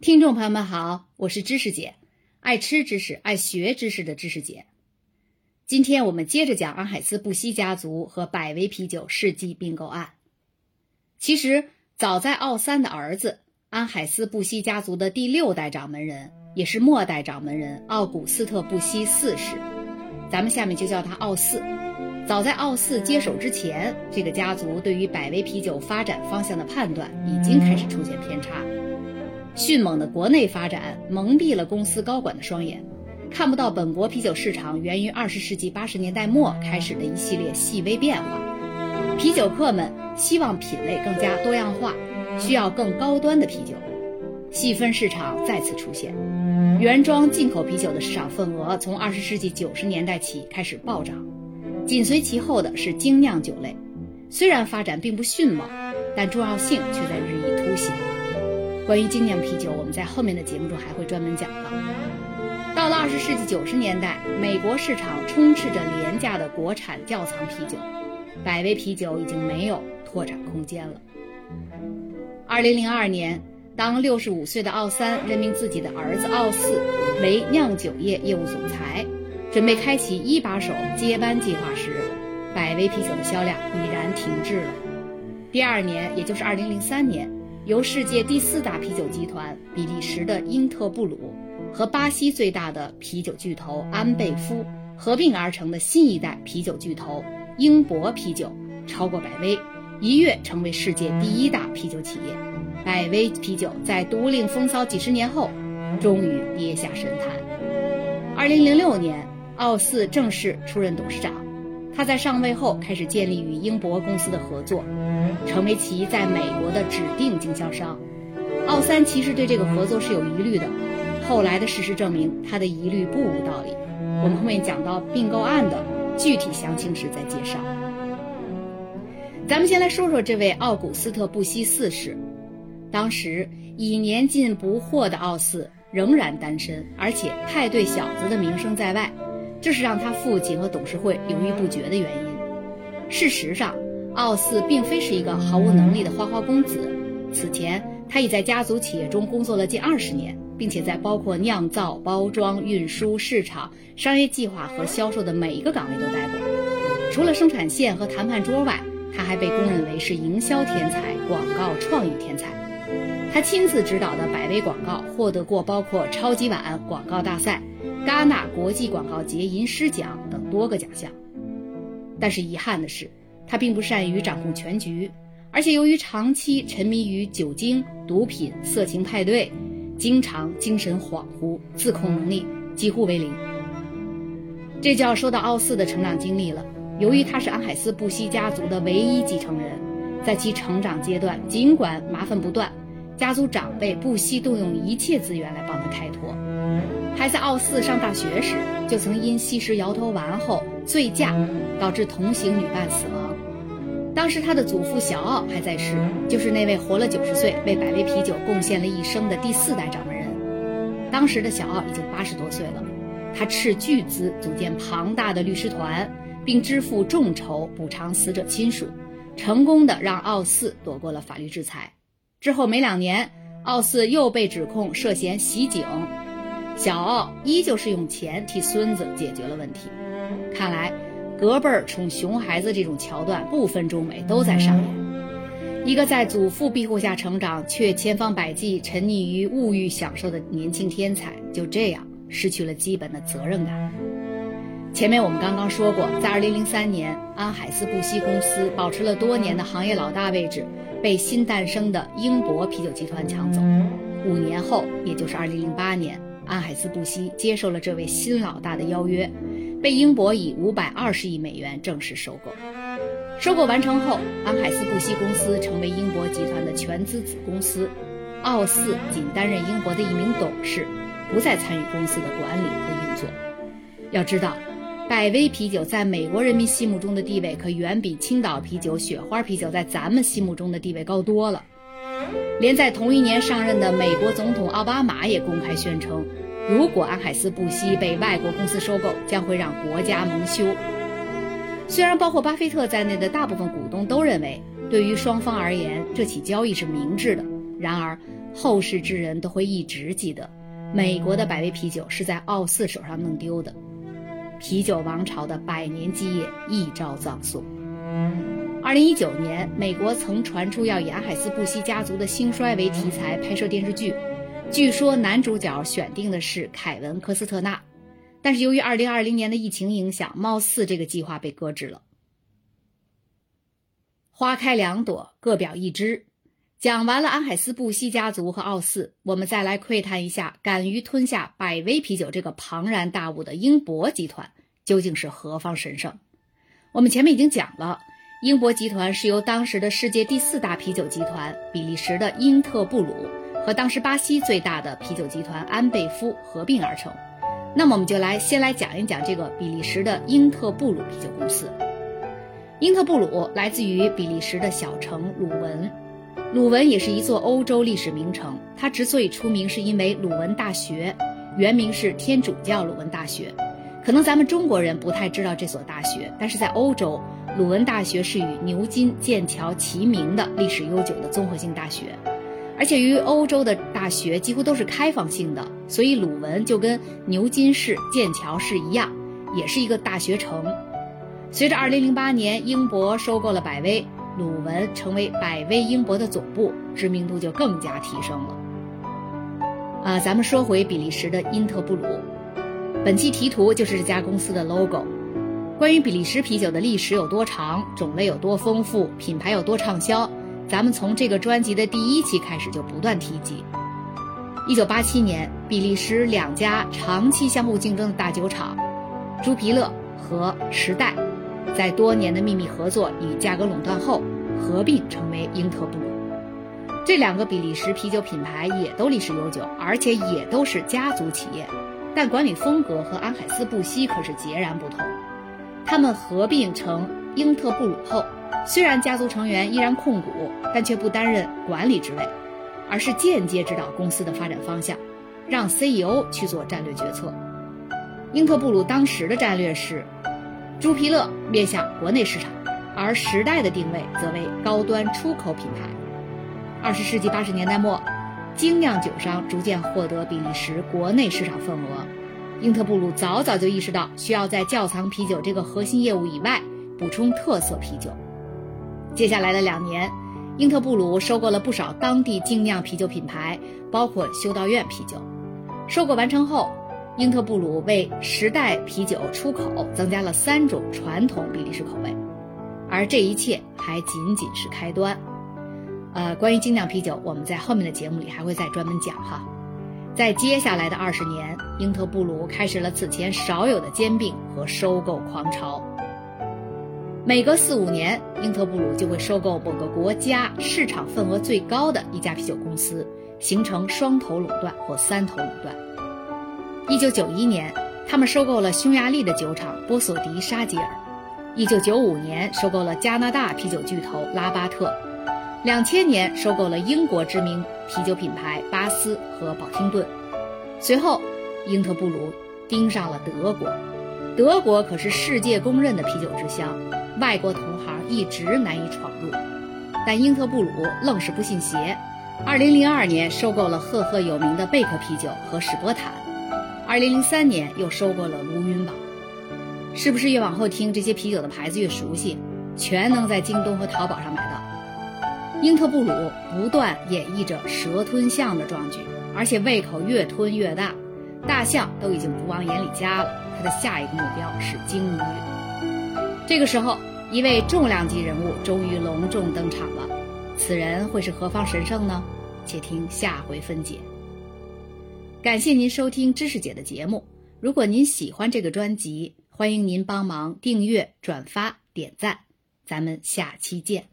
听众朋友们好，我是知识姐，爱吃知识、爱学知识的知识姐。今天我们接着讲安海斯布希家族和百威啤酒世纪并购案。其实，早在奥三的儿子安海斯布希家族的第六代掌门人，也是末代掌门人奥古斯特布希四世，咱们下面就叫他奥四。早在奥四接手之前，这个家族对于百威啤酒发展方向的判断已经开始出现偏差。迅猛的国内发展蒙蔽了公司高管的双眼，看不到本国啤酒市场源于二十世纪八十年代末开始的一系列细微变化。啤酒客们希望品类更加多样化，需要更高端的啤酒，细分市场再次出现。原装进口啤酒的市场份额从二十世纪九十年代起开始暴涨，紧随其后的是精酿酒类，虽然发展并不迅猛，但重要性却在日益凸显。关于精酿啤酒，我们在后面的节目中还会专门讲到。到了二十世纪九十年代，美国市场充斥着廉价的国产窖藏啤酒，百威啤酒已经没有拓展空间了。二零零二年，当六十五岁的奥三任命自己的儿子奥四为酿酒业业务总裁，准备开启一把手接班计划时，百威啤酒的销量已然停滞了。第二年，也就是二零零三年。由世界第四大啤酒集团比利时的英特布鲁和巴西最大的啤酒巨头安倍夫合并而成的新一代啤酒巨头英博啤酒，超过百威，一跃成为世界第一大啤酒企业。百威啤酒在独领风骚几十年后，终于跌下神坛。二零零六年，奥斯正式出任董事长。他在上位后开始建立与英博公司的合作，成为其在美国的指定经销商。奥三其实对这个合作是有疑虑的，后来的事实证明他的疑虑不无道理。我们后面讲到并购案的具体详情时再介绍。咱们先来说说这位奥古斯特布希四世。当时已年近不惑的奥四仍然单身，而且派对小子的名声在外。这是让他父亲和董事会犹豫不决的原因。事实上，奥斯并非是一个毫无能力的花花公子。此前，他已在家族企业中工作了近二十年，并且在包括酿造、包装、运输、市场、商业计划和销售的每一个岗位都待过。除了生产线和谈判桌外，他还被公认为是营销天才、广告创意天才。他亲自指导的百威广告获得过包括超级碗广告大赛。戛纳国际广告节银狮奖等多个奖项，但是遗憾的是，他并不善于掌控全局，而且由于长期沉迷于酒精、毒品、色情派对，经常精神恍惚，自控能力几乎为零。这就要说到奥斯的成长经历了。由于他是安海斯布希家族的唯一继承人，在其成长阶段，尽管麻烦不断，家族长辈不惜动用一切资源来帮他开脱。还在奥四上大学时，就曾因吸食摇头丸后醉驾，导致同行女伴死亡。当时他的祖父小奥还在世，就是那位活了九十岁、为百威啤酒贡献了一生的第四代掌门人。当时的小奥已经八十多岁了，他斥巨资组建庞大的律师团，并支付众筹补偿死者亲属，成功的让奥四躲过了法律制裁。之后没两年，奥四又被指控涉嫌袭警。小奥依旧是用钱替孙子解决了问题，看来隔辈儿宠熊孩子这种桥段不分中美都在上演。一个在祖父庇护下成长却千方百计沉溺于物欲享受的年轻天才，就这样失去了基本的责任感。前面我们刚刚说过，在2003年，安海斯布希公司保持了多年的行业老大位置，被新诞生的英博啤酒集团抢走。五年后，也就是2008年。安海斯布希接受了这位新老大的邀约，被英博以五百二十亿美元正式收购。收购完成后，安海斯布希公司成为英博集团的全资子公司。奥四仅担任英博的一名董事，不再参与公司的管理和运作。要知道，百威啤酒在美国人民心目中的地位可远比青岛啤酒、雪花啤酒在咱们心目中的地位高多了。连在同一年上任的美国总统奥巴马也公开宣称，如果安海斯不惜被外国公司收购，将会让国家蒙羞。虽然包括巴菲特在内的大部分股东都认为，对于双方而言这起交易是明智的，然而后世之人都会一直记得，美国的百威啤酒是在奥四手上弄丢的，啤酒王朝的百年基业一朝葬送。二零一九年，美国曾传出要以安海斯布希家族的兴衰为题材拍摄电视剧，据说男主角选定的是凯文·科斯特纳，但是由于二零二零年的疫情影响，貌似这个计划被搁置了。花开两朵，各表一枝。讲完了安海斯布希家族和奥四，我们再来窥探一下敢于吞下百威啤酒这个庞然大物的英博集团究竟是何方神圣。我们前面已经讲了，英博集团是由当时的世界第四大啤酒集团比利时的英特布鲁和当时巴西最大的啤酒集团安贝夫合并而成。那么我们就来先来讲一讲这个比利时的英特布鲁啤酒公司。英特布鲁来自于比利时的小城鲁文，鲁文也是一座欧洲历史名城。它之所以出名，是因为鲁文大学，原名是天主教鲁文大学。可能咱们中国人不太知道这所大学，但是在欧洲，鲁文大学是与牛津、剑桥齐名的历史悠久的综合性大学。而且，由于欧洲的大学几乎都是开放性的，所以鲁文就跟牛津市、剑桥市一样，也是一个大学城。随着2008年英博收购了百威，鲁文成为百威英博的总部，知名度就更加提升了。啊，咱们说回比利时的因特布鲁，本期题图就是这家公司的 logo。关于比利时啤酒的历史有多长，种类有多丰富，品牌有多畅销，咱们从这个专辑的第一期开始就不断提及。1987年，比利时两家长期相互竞争的大酒厂，朱皮勒和时代。在多年的秘密合作与价格垄断后，合并成为英特布鲁。这两个比利时啤酒品牌也都历史悠久，而且也都是家族企业，但管理风格和安海斯布希可是截然不同。他们合并成英特布鲁后，虽然家族成员依然控股，但却不担任管理职位，而是间接指导公司的发展方向，让 CEO 去做战略决策。英特布鲁当时的战略是。朱皮勒面向国内市场，而时代的定位则为高端出口品牌。二十世纪八十年代末，精酿酒商逐渐获得比利时国内市场份额。英特布鲁早早就意识到需要在窖藏啤酒这个核心业务以外补充特色啤酒。接下来的两年，英特布鲁收购了不少当地精酿啤酒品牌，包括修道院啤酒。收购完成后。英特布鲁为时代啤酒出口增加了三种传统比利时口味，而这一切还仅仅是开端。呃，关于精酿啤酒，我们在后面的节目里还会再专门讲哈。在接下来的二十年，英特布鲁开始了此前少有的兼并和收购狂潮。每隔四五年，英特布鲁就会收购某个国家市场份额最高的一家啤酒公司，形成双头垄断或三头垄断。一九九一年，他们收购了匈牙利的酒厂波索迪沙吉尔；一九九五年，收购了加拿大啤酒巨头拉巴特；两千年，收购了英国知名啤酒品牌巴斯和宝汀顿。随后，英特布鲁盯上了德国，德国可是世界公认的啤酒之乡，外国同行一直难以闯入。但英特布鲁愣是不信邪，二零零二年收购了赫赫有名的贝壳啤酒和史波坦。二零零三年又收购了卢云堡，是不是越往后听这些啤酒的牌子越熟悉？全能在京东和淘宝上买到。英特布鲁不断演绎着蛇吞象的壮举，而且胃口越吞越大，大象都已经不往眼里夹了。它的下一个目标是鲸鱼。这个时候，一位重量级人物终于隆重登场了，此人会是何方神圣呢？且听下回分解。感谢您收听知识姐的节目。如果您喜欢这个专辑，欢迎您帮忙订阅、转发、点赞。咱们下期见。